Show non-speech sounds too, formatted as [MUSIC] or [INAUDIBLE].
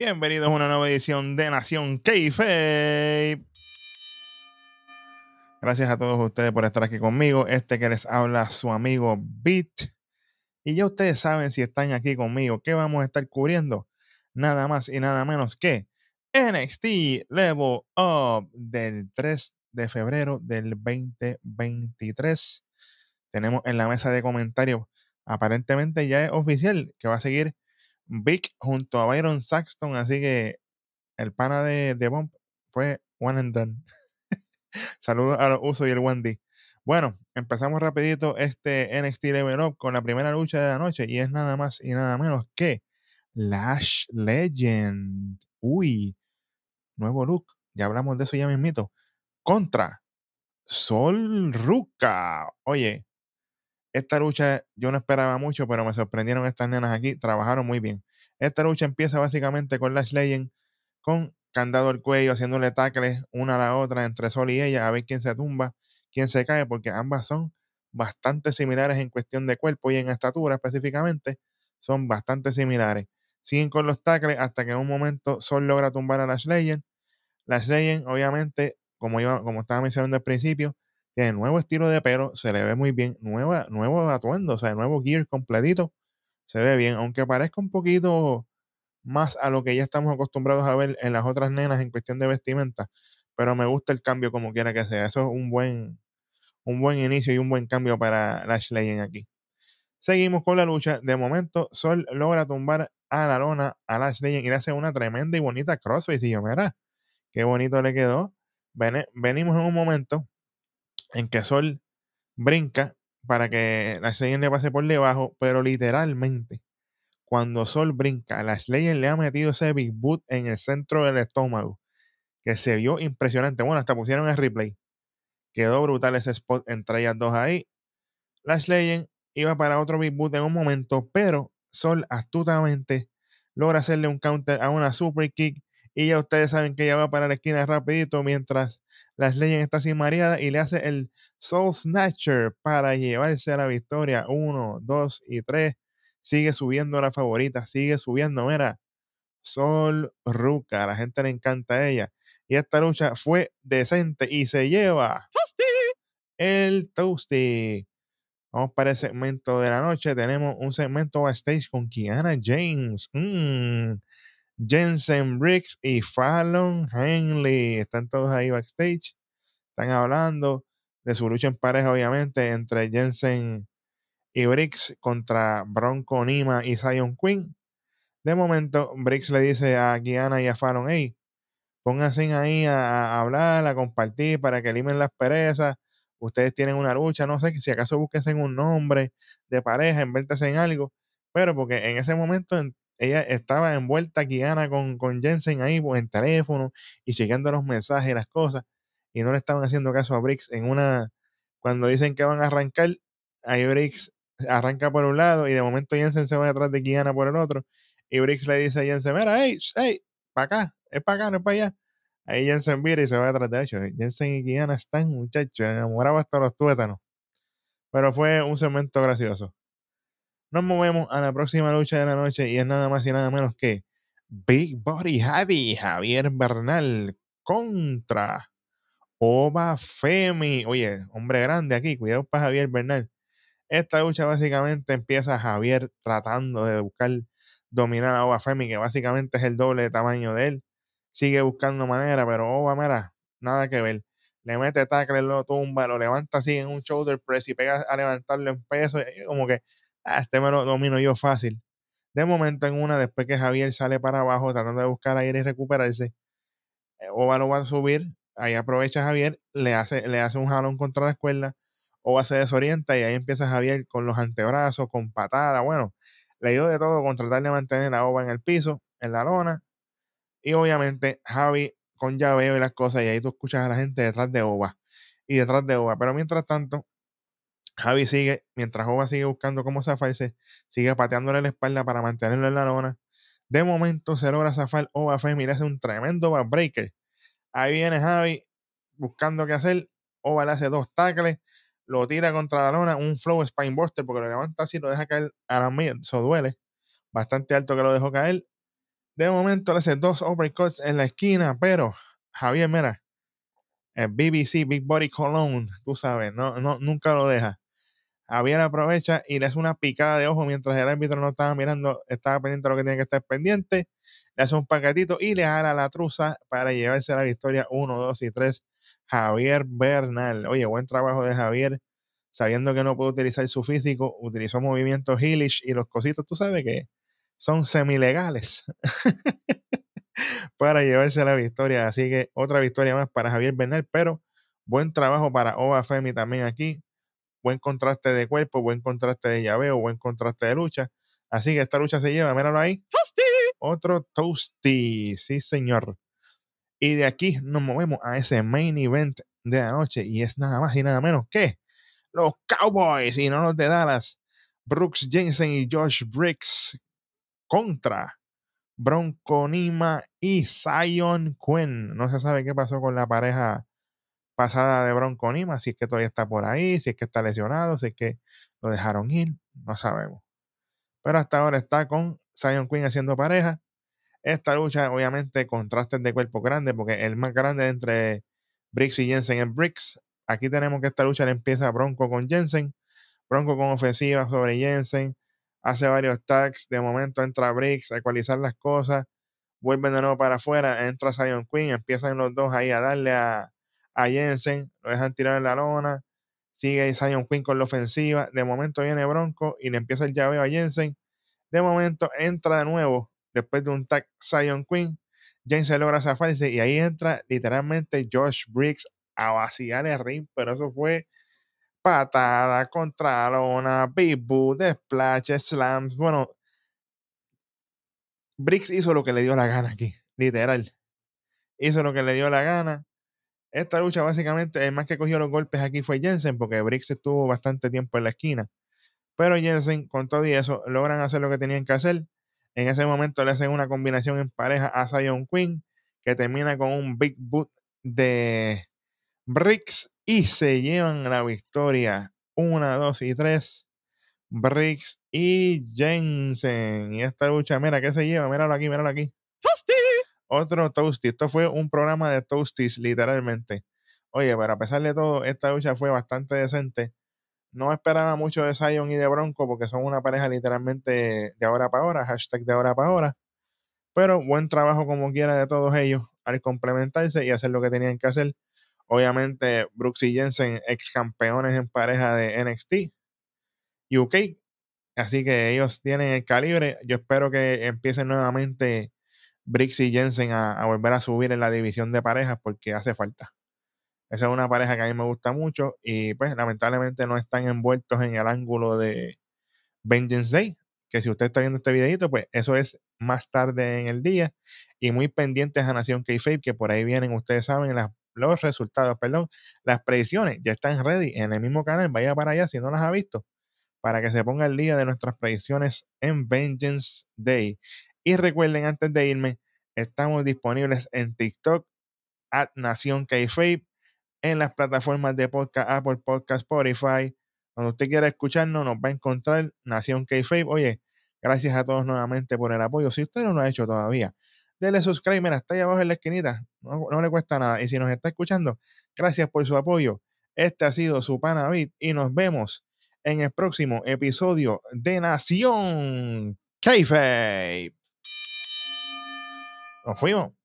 Bienvenidos a una nueva edición de Nación Keife. Gracias a todos ustedes por estar aquí conmigo. Este que les habla su amigo Beat. Y ya ustedes saben si están aquí conmigo, ¿qué vamos a estar cubriendo? Nada más y nada menos que NXT Level Up del 3 de febrero del 2023. Tenemos en la mesa de comentarios, aparentemente ya es oficial que va a seguir Vic junto a Byron Saxton, así que el pana de, de Bomb fue one and done. [LAUGHS] Saludos a los usos y el Wendy. Bueno, empezamos rapidito este NXT Level Up con la primera lucha de la noche y es nada más y nada menos que Lash Legend. Uy, nuevo look. Ya hablamos de eso ya mismito. Contra Sol Ruka. Oye, esta lucha yo no esperaba mucho, pero me sorprendieron estas nenas aquí. Trabajaron muy bien. Esta lucha empieza básicamente con Lash Legend con candado al cuello, haciéndole tacles una a la otra entre Sol y ella, a ver quién se tumba, quién se cae, porque ambas son bastante similares en cuestión de cuerpo y en estatura específicamente, son bastante similares. Siguen con los tacles hasta que en un momento Sol logra tumbar a Lash Legend. Lash Legend, obviamente, como, como estaba mencionando al principio, tiene nuevo estilo de pelo, se le ve muy bien, nueva, nuevo atuendo, o sea, nuevo gear completito, se ve bien, aunque parezca un poquito más a lo que ya estamos acostumbrados a ver en las otras nenas en cuestión de vestimenta, pero me gusta el cambio como quiera que sea, eso es un buen, un buen inicio y un buen cambio para Lash Legend aquí. Seguimos con la lucha. De momento, Sol logra tumbar a la lona a Lash Legend y le hace una tremenda y bonita crossface. Y yo, mira, qué bonito le quedó. venimos en un momento en que Sol brinca para que la Legend le pase por debajo, pero literalmente, cuando Sol brinca, la Legend le ha metido ese Big Boot en el centro del estómago, que se vio impresionante. Bueno, hasta pusieron el replay. Quedó brutal ese spot entre ellas dos ahí. Lash Legend iba para otro Big Boot en un momento, pero Sol astutamente logra hacerle un counter a una super kick y ya ustedes saben que ella va para la esquina rapidito mientras las leyes está sin mareada y le hace el Soul Snatcher para llevarse a la victoria. Uno, dos y tres. Sigue subiendo la favorita, sigue subiendo. Mira, Sol Ruca, la gente le encanta a ella. Y esta lucha fue decente y se lleva el Toasty. Vamos para el segmento de la noche. Tenemos un segmento backstage con Kiana James. Mmm Jensen Briggs y Fallon Henley. Están todos ahí backstage. Están hablando de su lucha en pareja, obviamente, entre Jensen y Briggs contra Bronco Nima y Zion Quinn. De momento, Briggs le dice a Kiana y a Fallon, hey, pónganse ahí a, hablar, a compartir para que limen las perezas. Ustedes tienen una lucha, no sé si acaso búsquense un nombre de pareja, invértese en algo. Pero porque en ese momento ella estaba envuelta Kiana con, con Jensen ahí pues, en teléfono y chequeando los mensajes y las cosas y no le estaban haciendo caso a Briggs en una cuando dicen que van a arrancar ahí Briggs arranca por un lado y de momento Jensen se va detrás de Kiana por el otro y Briggs le dice a Jensen mira hey, hey para acá es para acá no es para allá ahí Jensen vira y se va detrás de ellos Jensen y Kiana están muchachos enamorados hasta los tuétanos. Pero fue un segmento gracioso nos movemos a la próxima lucha de la noche y es nada más y nada menos que Big Body Javi, Javier Bernal contra Oba Femi. Oye, hombre grande aquí, cuidado para Javier Bernal. Esta lucha básicamente empieza Javier tratando de buscar dominar a Oba Femi, que básicamente es el doble de tamaño de él. Sigue buscando manera, pero Oba, mira, nada que ver. Le mete tackle, lo tumba, lo levanta así en un shoulder press y pega a levantarlo en peso. Como que este me lo domino yo fácil. De momento en una, después que Javier sale para abajo tratando de buscar aire y recuperarse, eh, Oba lo va a subir, ahí aprovecha Javier, le hace, le hace un jalón contra la escuela, Oba se desorienta y ahí empieza Javier con los antebrazos, con patada, bueno, le dio de todo con tratar de mantener a Oba en el piso, en la lona, y obviamente Javi con llaveo y las cosas, y ahí tú escuchas a la gente detrás de Oba y detrás de Oba, pero mientras tanto, Javi sigue, mientras Oba sigue buscando cómo zafarse, sigue pateándole la espalda para mantenerlo en la lona. De momento se logra zafar Oba Femi le hace un tremendo backbreaker. Ahí viene Javi buscando qué hacer. Oba le hace dos tackles, lo tira contra la lona, un flow spinebuster porque lo levanta así, lo deja caer a la mía, eso duele. Bastante alto que lo dejó caer. De momento le hace dos uppercuts en la esquina, pero Javier, mira, el BBC Big Body Cologne, tú sabes, no, no, nunca lo deja. Javier aprovecha y le hace una picada de ojo mientras el árbitro no estaba mirando, estaba pendiente de lo que tiene que estar pendiente. Le hace un paquetito y le jala la truza para llevarse la victoria 1, 2 y 3. Javier Bernal. Oye, buen trabajo de Javier. Sabiendo que no puede utilizar su físico, utilizó movimientos heelish y los cositos, tú sabes que son semilegales [LAUGHS] para llevarse la victoria. Así que otra victoria más para Javier Bernal, pero buen trabajo para Ova Femi también aquí buen contraste de cuerpo, buen contraste de llaveo, buen contraste de lucha. Así que esta lucha se lleva, míralo ahí. Otro toasty, sí señor. Y de aquí nos movemos a ese main event de la noche y es nada más y nada menos que los Cowboys y no los de Dallas. Brooks Jensen y Josh Briggs contra Bronco Nima y Zion Quinn. No se sabe qué pasó con la pareja pasada de Bronco Nima, si es que todavía está por ahí, si es que está lesionado, si es que lo dejaron ir, no sabemos. Pero hasta ahora está con Zion Quinn haciendo pareja. Esta lucha, obviamente, contrastes de cuerpo grande, porque el más grande entre Briggs y Jensen es Briggs. Aquí tenemos que esta lucha le empieza Bronco con Jensen, Bronco con ofensiva sobre Jensen, hace varios tags, de momento entra Briggs a ecualizar las cosas, vuelven de nuevo para afuera, entra Zion Quinn, empiezan los dos ahí a darle a, a Jensen, lo dejan tirar en la lona, sigue Zion Quinn con la ofensiva, de momento viene Bronco y le empieza el llaveo a Jensen, de momento entra de nuevo, después de un tag Zion Quinn, Jensen logra zafarse y ahí entra literalmente Josh Briggs a vaciar el ring, pero eso fue patada contra lona, bibu, splash, slams, bueno, Briggs hizo lo que le dio la gana aquí, literal. Hizo lo que le dio la gana. Esta lucha básicamente, el más que cogió los golpes aquí fue Jensen, porque Briggs estuvo bastante tiempo en la esquina. Pero Jensen, con todo y eso, logran hacer lo que tenían que hacer. En ese momento le hacen una combinación en pareja a Zion Quinn, que termina con un big boot de Briggs y se llevan la victoria. Una, dos y tres. Briggs y Jensen. Y esta lucha, mira, ¿qué se lleva? Míralo aquí, míralo aquí otro Toasty. Esto fue un programa de Toasties, literalmente. Oye, pero a pesar de todo, esta lucha fue bastante decente. No esperaba mucho de Zion y de Bronco porque son una pareja literalmente de ahora para ahora, hashtag de ahora para ahora. Pero buen trabajo como quiera de todos ellos al complementarse y hacer lo que tenían que hacer. Obviamente, Brooks y Jensen, ex campeones en pareja de NXT UK. Así que ellos tienen el calibre. Yo espero que empiecen nuevamente Briggs y Jensen a, volver a subir en la división de parejas porque hace falta. Esa es una pareja que a mí me gusta mucho y pues lamentablemente no están envueltos en el ángulo de Vengeance Day, que si usted está viendo este videito, pues eso es más tarde en el día y muy pendientes a Nación K-Fape, que por ahí vienen, ustedes saben, los resultados, perdón, las predicciones ya están ready en el mismo canal, vaya para allá si no las ha visto, para que se ponga el día de nuestras predicciones en Vengeance Day. Y recuerden, antes de irme, estamos disponibles en TikTok, at Nación Kayfabe, en las plataformas de podcast, Apple Podcast, Spotify. Cuando usted quiera escucharnos, nos va a encontrar Nación Kayfabe. Oye, gracias a todos nuevamente por el apoyo. Si usted no lo ha hecho todavía, denle subscribe, está ahí abajo en la esquinita. No, no, le cuesta nada. Y si nos está escuchando, gracias por su apoyo. Este ha sido su Panavit y nos vemos en el próximo episodio de Nación Kayfabe. Nos fuimos.